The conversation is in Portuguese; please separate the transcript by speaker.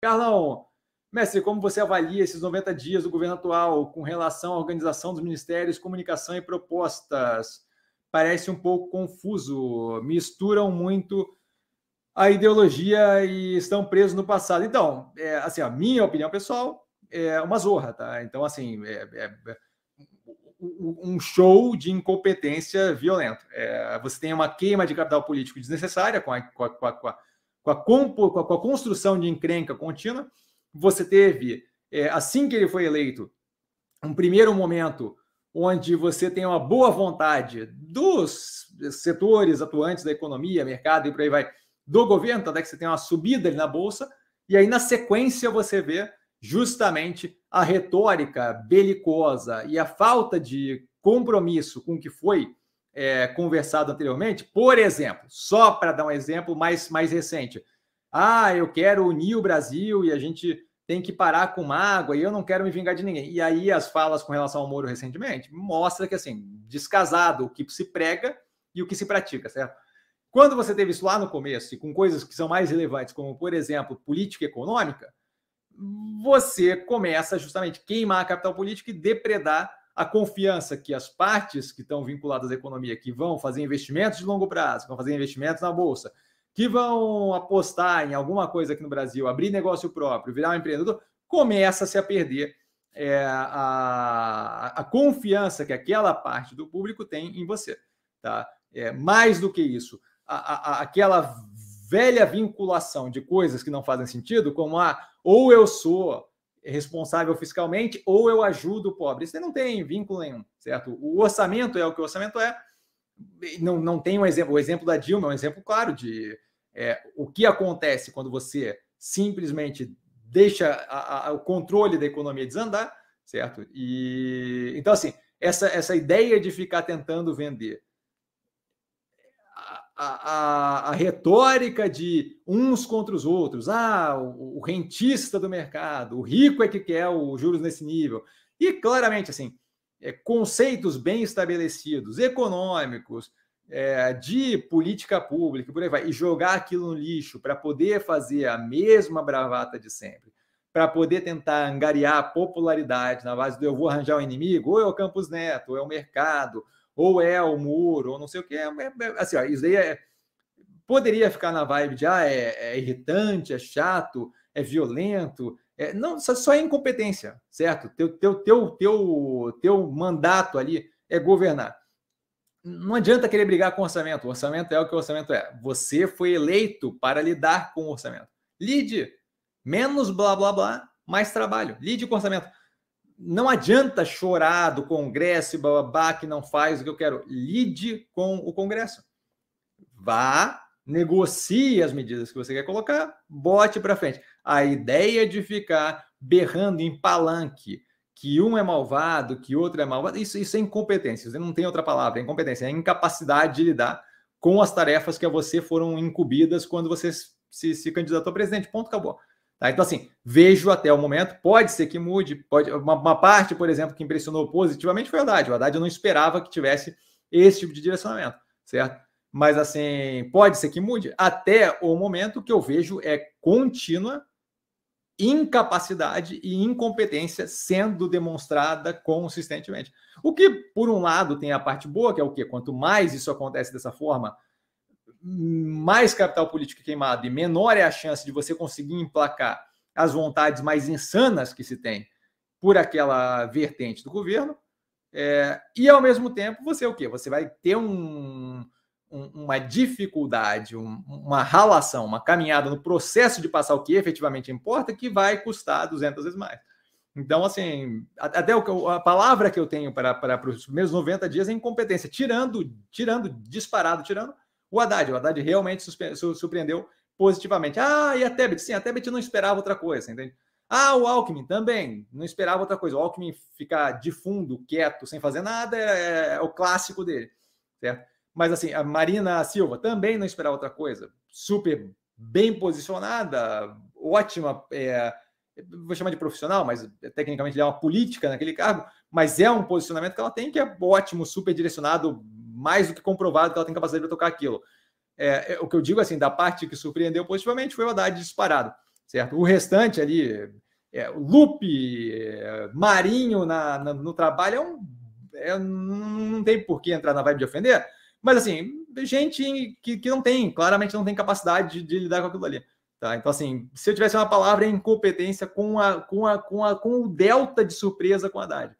Speaker 1: Carlão, mestre, como você avalia esses 90 dias do governo atual com relação à organização dos ministérios, comunicação e propostas? Parece um pouco confuso, misturam muito a ideologia e estão presos no passado. Então, é, assim, a minha opinião pessoal é uma zorra, tá? Então, assim, é, é, é um show de incompetência violento. É, você tem uma queima de capital político desnecessária com a, com a, com a, com a, com a, com a construção de encrenca contínua. Você teve, é, assim que ele foi eleito, um primeiro momento onde você tem uma boa vontade dos setores atuantes da economia, mercado e por aí vai, do governo, até que você tem uma subida ali na bolsa, e aí na sequência você vê justamente a retórica belicosa e a falta de compromisso com o que foi é, conversado anteriormente. Por exemplo, só para dar um exemplo mais, mais recente. Ah, eu quero unir o Brasil e a gente tem que parar com mágoa e eu não quero me vingar de ninguém. E aí as falas com relação ao Moro recentemente mostra que assim, descasado o que se prega e o que se pratica, certo? Quando você teve isso lá no começo e com coisas que são mais relevantes, como por exemplo, política econômica, você começa justamente a queimar a capital política e depredar a confiança que as partes que estão vinculadas à economia, que vão fazer investimentos de longo prazo, que vão fazer investimentos na bolsa, que vão apostar em alguma coisa aqui no Brasil, abrir negócio próprio, virar um empreendedor, começa-se a perder é, a, a confiança que aquela parte do público tem em você. Tá? É, mais do que isso, a, a, aquela velha vinculação de coisas que não fazem sentido, como a ah, ou eu sou responsável fiscalmente ou eu ajudo o pobre. Isso não tem vínculo nenhum, certo? O orçamento é o que o orçamento é. Não, não tem um exemplo. O exemplo da Dilma é um exemplo claro de é, o que acontece quando você simplesmente deixa a, a, o controle da economia desandar, certo? E então assim essa, essa ideia de ficar tentando vender a, a, retórica de uns contra os outros. Ah, o, o, rentista do mercado, o rico é que quer os juros nesse nível. E claramente, assim, é, conceitos bem estabelecidos, econômicos, é, de política pública, por aí vai, e jogar aquilo no lixo para poder fazer a mesma bravata de sempre, para poder tentar angariar popularidade na base do eu vou arranjar um inimigo, ou é o Campos Neto, ou é o mercado, ou é o muro, ou não sei o que. É, é, é, assim, ó, isso daí é, poderia ficar na vibe de ah, é, é irritante, é chato, é violento. É, não, só, só é incompetência, certo? Teu, teu, teu, teu, teu mandato ali é governar. Não adianta querer brigar com orçamento. O orçamento é o que o orçamento é. Você foi eleito para lidar com o orçamento. Lide. Menos blá blá blá, mais trabalho. Lide com orçamento não adianta chorar do Congresso e babá que não faz o que eu quero. Lide com o Congresso. Vá, negocie as medidas que você quer colocar, bote para frente. A ideia de ficar berrando em palanque que um é malvado, que outro é malvado, isso, isso é incompetência. Você não tem outra palavra, é incompetência, é incapacidade de lidar com as tarefas que a você foram incumbidas quando você se, se candidatou a presidente. Ponto, acabou. Tá? Então, assim, vejo até o momento, pode ser que mude, pode, uma, uma, parte, por exemplo, que impressionou positivamente foi o Haddad. O Haddad eu não esperava que tivesse esse tipo de direcionamento, certo? Mas, assim, pode ser que mude. Até o momento que eu vejo é contínua incapacidade e incompetência sendo demonstrada consistentemente. O que, por um lado, tem a parte boa, que é o quê? Quanto mais isso acontece dessa forma, mais capital político queimado e menor é a chance de você conseguir emplacar as vontades mais insanas que se tem por aquela vertente do governo. É, e ao mesmo tempo, você o quê? Você vai ter um, um, uma dificuldade, um, uma ralação, uma caminhada no processo de passar o que efetivamente importa, que vai custar 200 vezes mais. Então, assim, até a palavra que eu tenho para, para, para os primeiros 90 dias é incompetência, tirando, tirando, disparado, tirando o Haddad. O Haddad realmente surpreendeu positivamente. Ah, e a Tebet? Sim, a Tebet não esperava outra coisa, entende? Ah, o Alckmin também não esperava outra coisa. O Alckmin ficar de fundo, quieto, sem fazer nada, é, é o clássico dele, certo? Mas assim, a Marina Silva também não esperava outra coisa. Super bem posicionada, ótima, é, vou chamar de profissional, mas tecnicamente é uma política naquele cargo, mas é um posicionamento que ela tem que é ótimo, super direcionado, mais do que comprovado que ela tem capacidade para tocar aquilo. É, é, o que eu digo assim, da parte que surpreendeu positivamente foi o Haddad disparado. certo? O restante ali, é, Lupe, é, Marinho na, na, no trabalho, é um, é, não tem por que entrar na vibe de ofender, mas assim, gente que, que não tem, claramente não tem capacidade de, de lidar com aquilo ali. Tá? Então, assim, se eu tivesse uma palavra é incompetência com, a, com, a, com, a, com o delta de surpresa com a Haddad.